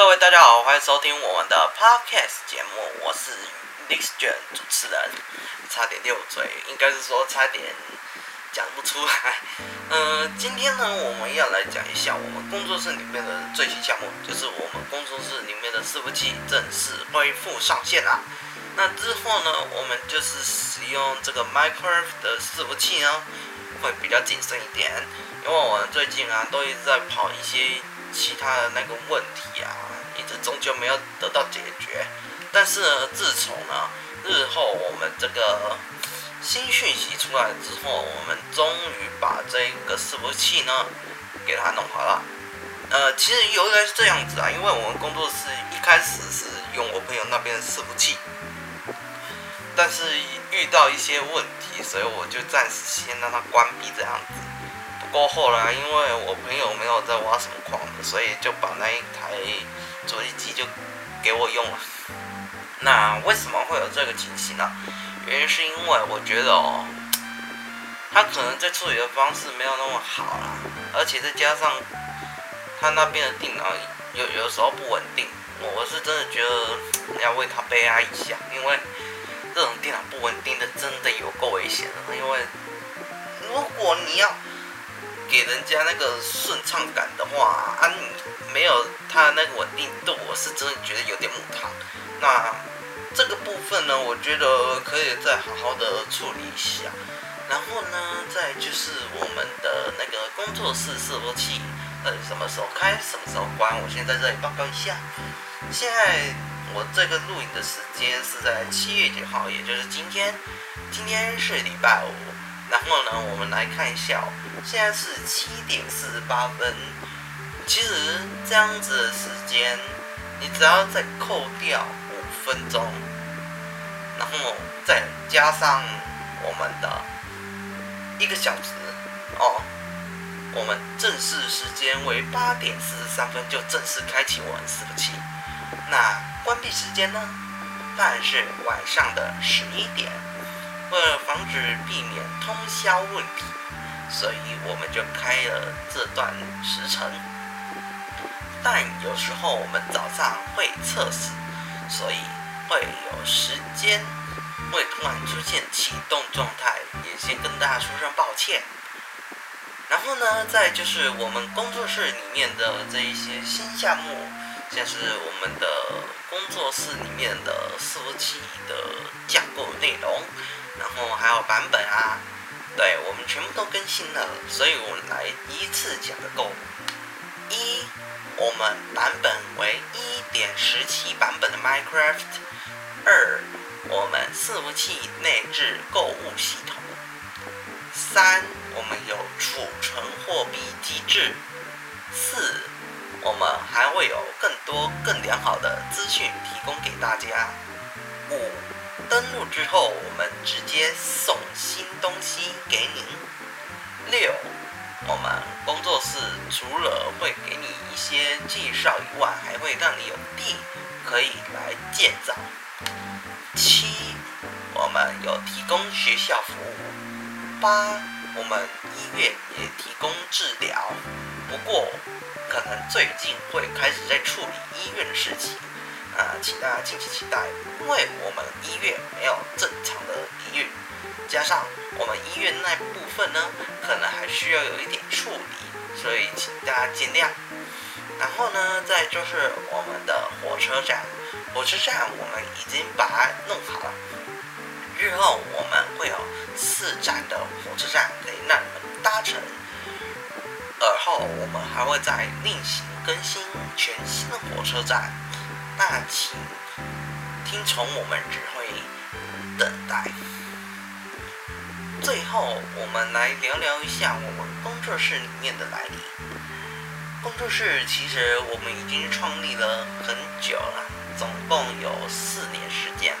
各位大家好，欢迎收听我们的 Podcast 节目，我是 Lixgen 主持人，差点溜嘴，应该是说差点讲不出来。嗯、今天呢，我们要来讲一下我们工作室里面的最新项目，就是我们工作室里面的伺服器正式恢复上线啦。那之后呢，我们就是使用这个 Minecraft 的伺服器呢，会比较谨慎一点，因为我们最近啊都一直在跑一些。其他的那个问题啊，终究没有得到解决。但是呢，自从呢日后我们这个新讯息出来之后，我们终于把这个伺服器呢给它弄好了。呃，其实由来是这样子啊，因为我们工作室一开始是用我朋友那边的伺服器，但是遇到一些问题，所以我就暂时先让它关闭这样子。不过后来，因为我朋友没有在挖什么矿，所以就把那一台主机机就给我用了。那为什么会有这个情形呢？原因是因为我觉得哦，他可能在处理的方式没有那么好啦，而且再加上他那边的电脑有有时候不稳定，我是真的觉得要为他悲哀一下，因为这种电脑不稳定的真的有够危险的。因为如果你要给人家那个顺畅感的话，啊，没有它那个稳定度，我是真的觉得有点母汤。那这个部分呢，我觉得可以再好好的处理一下。然后呢，再就是我们的那个工作室伺服器，呃，什么时候开，什么时候关，我先在这里报告一下。现在我这个录影的时间是在七月九号，也就是今天，今天是礼拜五。然后呢，我们来看一下，现在是七点四十八分。其实这样子的时间，你只要再扣掉五分钟，然后再加上我们的一个小时哦，我们正式时间为八点四十三分，就正式开启我们伺服器。那关闭时间呢，当然是晚上的十一点。为了防止避免通宵问题，所以我们就开了这段时程。但有时候我们早上会测试，所以会有时间会突然出现启动状态，也先跟大家说声抱歉。然后呢，再就是我们工作室里面的这一些新项目，像是我们的工作室里面的伺服器的架构内容。然后还有版本啊，对，我们全部都更新了，所以我们来依次讲个够。一，我们版本为一点十七版本的 Minecraft。二，我们伺服器内置购物系统。三，我们有储存货币机制。四，我们还会有更多更良好的资讯提供给大家。五。登录之后，我们直接送新东西给您。六，我们工作室除了会给你一些介绍以外，还会让你有地可以来建造。七，我们有提供学校服务。八，我们医院也提供治疗，不过可能最近会开始在处理医院的事情。啊，请大家敬请期待，因为我们医院没有正常的营运，加上我们医院那部分呢，可能还需要有一点处理，所以请大家见谅。然后呢，再就是我们的火车站，火车站我们已经把它弄好了，日后我们会有四站的火车站可以让你们搭乘，而后我们还会再另行更新全新的火车站。那请听从我们指挥，等待。最后，我们来聊聊一下我们工作室里面的来历。工作室其实我们已经创立了很久了，总共有四年时间。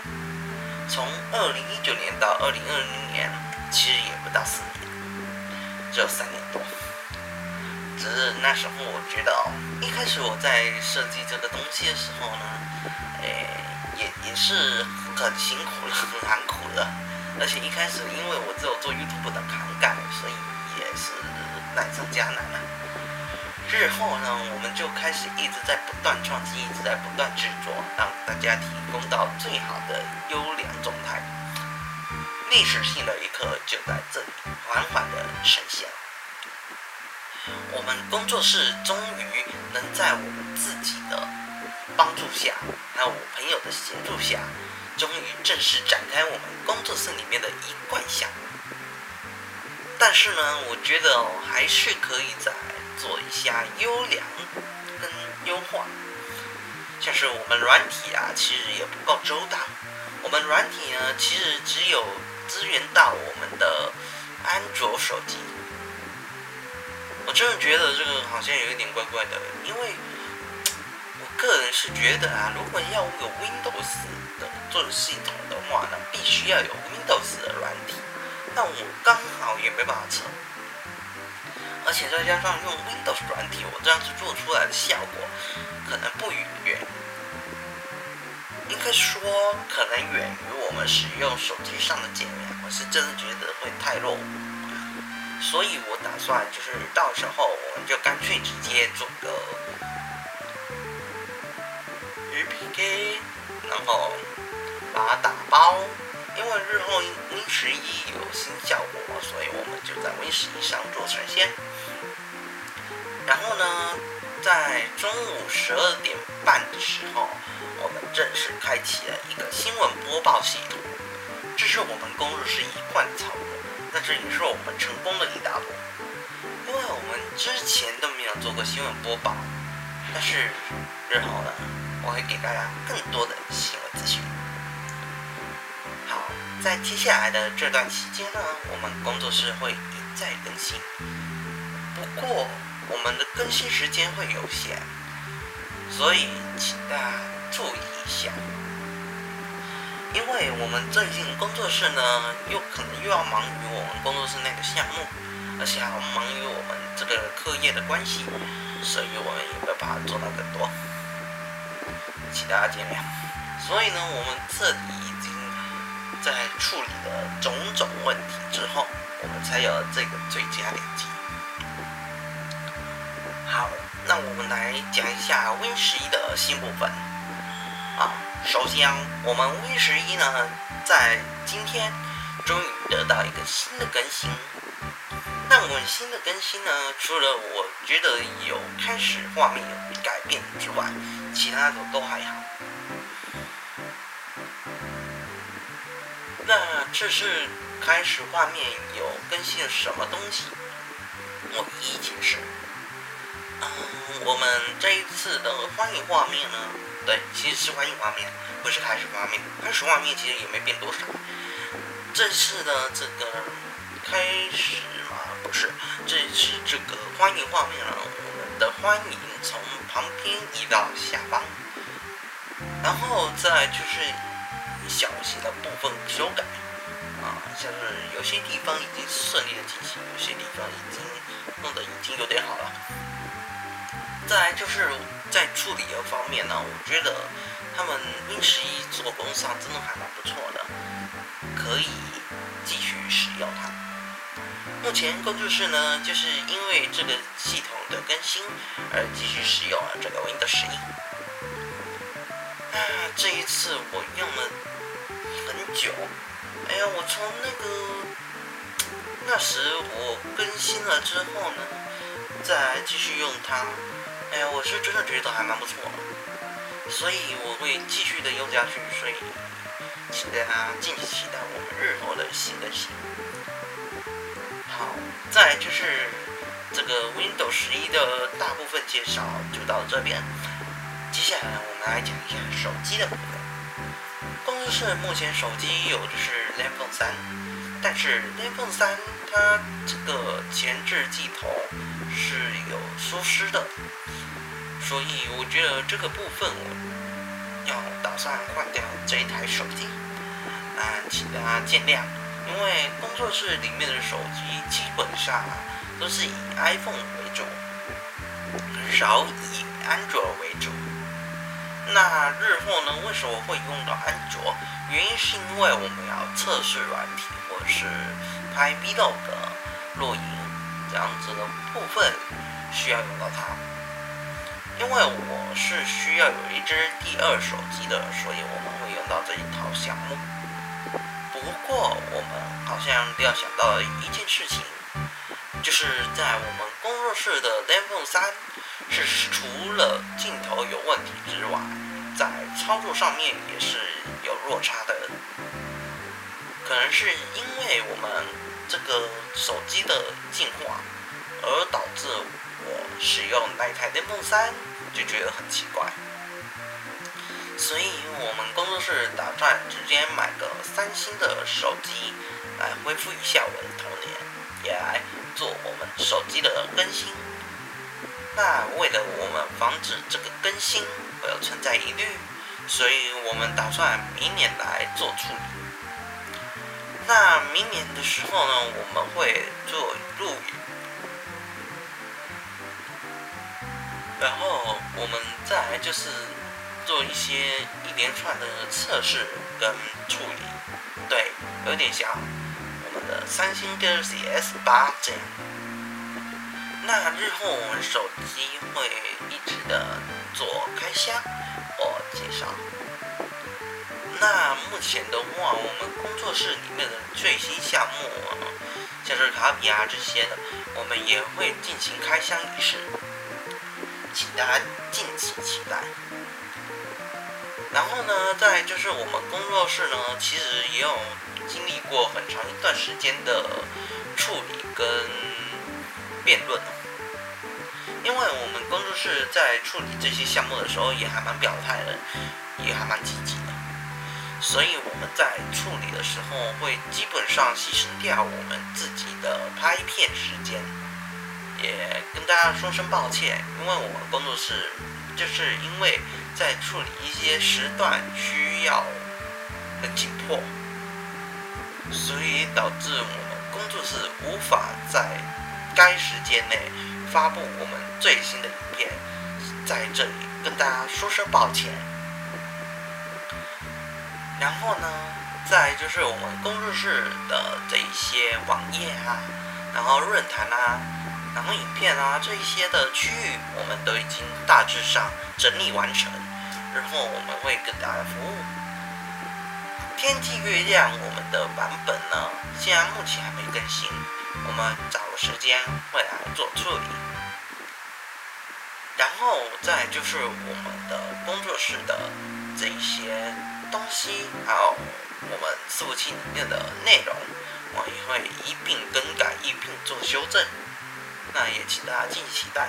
从二零一九年到二零二零年，其实也不到四年，只有三年多。只是那时候我觉得，一开始我在设计这个东西的时候呢，诶，也也是很辛苦了，很辛苦的。而且一开始因为我只有做 YouTube 的涵盖，所以也是难上加难了。日后呢，我们就开始一直在不断创新，一直在不断制作，让大家提供到最好的优良状态。历史性的一刻就在这里缓缓的呈现。我们工作室终于能在我们自己的帮助下，还有我朋友的协助下，终于正式展开我们工作室里面的一贯项目。但是呢，我觉得，还是可以再做一下优良跟优化。像是我们软体啊，其实也不够周到。我们软体呢，其实只有支援到我们的安卓手机。我真的觉得这个好像有一点怪怪的，因为我个人是觉得啊，如果要有 Windows 的做系统的话呢，必须要有 Windows 的软体。但我刚好也没办法测，而且再加上用 Windows 软体，我这样子做出来的效果可能不远，应该说可能远于我们使用手机上的界面。我是真的觉得会太落伍，所以我打算就是到时候我们就干脆直接做个 APK，然后把它打包。因为日后 Win 十一有新效果，所以我们就在 Win 十一上做呈现。然后呢，在中午十二点半的时候，我们正式开启了一个新闻播报系统。这是我们工作室一贯，这也是我们成功的一大步。因为我们之前都没有做过新闻播报，但是日后呢，我会给大家更多的新闻资讯。好在接下来的这段期间呢，我们工作室会一再更新。不过，我们的更新时间会有限，所以请大家注意一下。因为我们最近工作室呢，又可能又要忙于我们工作室那个项目，而且还要忙于我们这个课业的关系，所以我们也没有办法做到更多，请大家见谅。所以呢，我们这里。在处理了种种问题之后，我们才有了这个最佳点击。好，那我们来讲一下 Win 十一的新部分。首先我们 Win 十一呢，在今天终于得到一个新的更新。那我们新的更新呢，除了我觉得有开始画面有改变之外，其他的都还好。那这是开始画面有更新什么东西？我一一解释。嗯，我们这一次的欢迎画面呢，对，其实是欢迎画面，不是开始画面。开始画面其实也没变多少。这次的这个开始嘛，不是，这次这个欢迎画面呢，我们的欢迎从旁边移到下方，然后再就是。小型的部分修改，啊，像是有些地方已经顺利的进行，有些地方已经弄得已经有点好了。再来就是在处理的方面呢，我觉得他们 Win 十一做工上真的还蛮不错的，可以继续使用它。目前工作室呢，就是因为这个系统的更新而继续使用了这个 Windows 十一。啊，这一次我用了。很久，哎呀，我从那个那时我更新了之后呢，再继续用它，哎呀，我是真的觉得还蛮不错的，所以我会继续的用下去，所以请大家敬请期待我们日后的新更新。好，再就是这个 Windows 十一的大部分介绍就到这边，接下来我们来讲一下手机的部分。工作室目前手机有的是 iPhone 3，但是 iPhone 3它这个前置镜头是有疏失的，所以我觉得这个部分我要打算换掉这一台手机，啊，请大家见谅，因为工作室里面的手机基本上都是以 iPhone 为主，很少以安卓为主。那日后呢？为什么会用到安卓？原因是因为我们要测试软体，或者是拍 Vlog、录影这样子的部分，需要用到它。因为我是需要有一只第二手机的，所以我们会用到这一套项目。不过我们好像要想到一件事情，就是在我们工作室的 Zenfone 3是除了镜头有问题之外，在操作上面也是有落差的。可能是因为我们这个手机的进化，而导致我使用那台 Zenfone 3就觉得很奇怪。所以我们工作室打算直接买个三星的手机来恢复一下我的童年，也来做我们手机的更新。那为了我们防止这个更新会有存在疑虑，所以我们打算明年来做处理。那明年的时候呢，我们会做录影，然后我们再来就是。做一些一连串的测试跟处理，对，有点像我们的三星 Galaxy S 八这样。那日后我们手机会一直的做开箱或介绍。那目前的话，我们工作室里面的最新项目，像是卡比啊这些的，我们也会进行开箱仪式，请大家敬请期待。然后呢，再就是我们工作室呢，其实也有经历过很长一段时间的处理跟辩论。因为我们工作室在处理这些项目的时候，也还蛮表态的，也还蛮积极的。所以我们在处理的时候，会基本上牺牲掉我们自己的拍片时间，也跟大家说声抱歉，因为我们工作室就是因为。在处理一些时段需要很紧迫，所以导致我们工作室无法在该时间内发布我们最新的影片，在这里跟大家说声抱歉。然后呢，再就是我们工作室的这一些网页啊，然后论坛啊，然后影片啊这一些的区域，我们都已经大致上整理完成。日后我们会跟大家服务。天际月亮，我们的版本呢，现在目前还没更新，我们找个时间会来做处理。然后再就是我们的工作室的这一些东西，还有我们伺服器里面的内容，我也会一并更改，一并做修正。那也请大家敬请期待。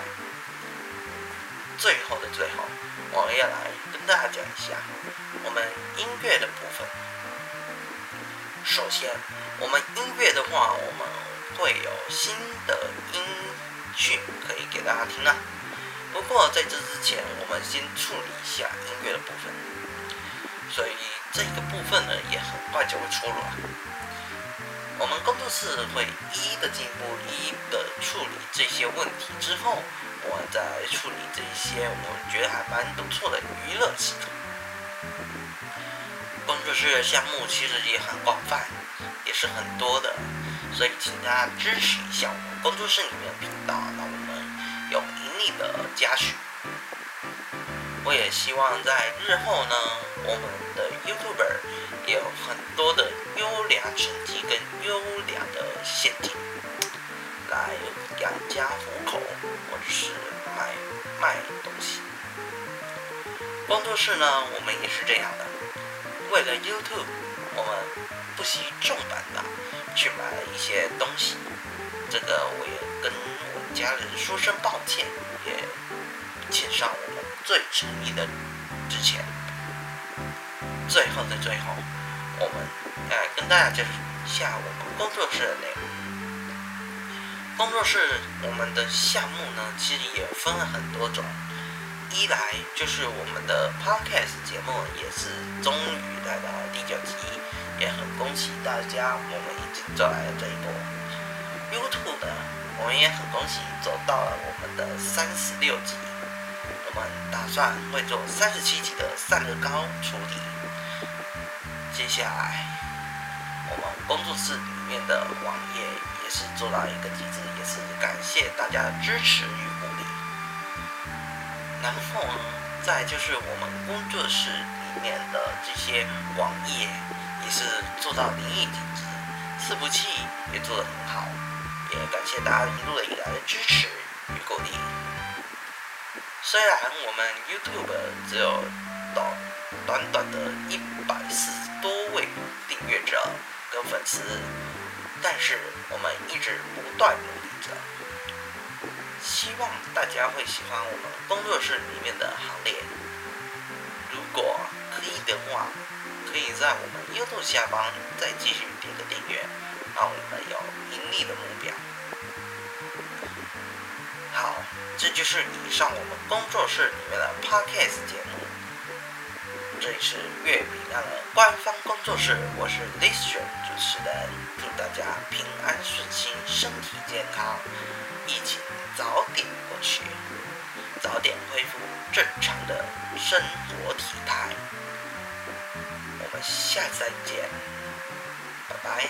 最后的最后，我要来跟大家讲一下我们音乐的部分。首先，我们音乐的话，我们会有新的音讯可以给大家听啊。不过在这之前，我们先处理一下音乐的部分。所以这个部分呢，也很快就会出来。我们工作室会一一的进步，一一的处理这些问题之后。我在处理这些我觉得还蛮不错的娱乐系统。工作室的项目其实也很广泛，也是很多的，所以请大家支持一下我们工作室里面的频道，让我们有盈利的加许。我也希望在日后呢，我们的 YouTuber 也有很多的优良成绩跟陷阱。来养家糊口，或者是卖卖东西。工作室呢，我们也是这样的。为了 YouTube，我们不惜重本的去买一些东西。这个我也跟我们家人说声抱歉，也请上我们最诚意的之前。最后的最后，我们来跟大家介绍下我们工作室的内容。工作室我们的项目呢，其实也分了很多种。一来就是我们的 Podcast 节目也是终于来到了第九集，也很恭喜大家，我们已经走来了这一波。YouTube 呢，我们也很恭喜走到了我们的三十六集，我们打算会做三十七集的散热高处理。接下来我们工作室里面的网页也是做到一个极致，也是感谢大家的支持与鼓励。然后呢，再就是我们工作室里面的这些网页也是做到淋漓尽致，伺服器也做得很好，也感谢大家一路以来的支持与鼓励。虽然我们 YouTube 只有到短短的一百四十多粉丝，但是我们一直不断努力着，希望大家会喜欢我们工作室里面的行列。如果可以的话，可以在我们 YouTube 下方再继续点个订阅，让我们有盈利的目标。好，这就是以上我们工作室里面的 Podcast 节目。这里是月饼亮的官方工作室，我是 Lister 主持人，祝大家平安顺心，身体健康，疫情早点过去，早点恢复正常的生活体态。我们下次再见，拜拜。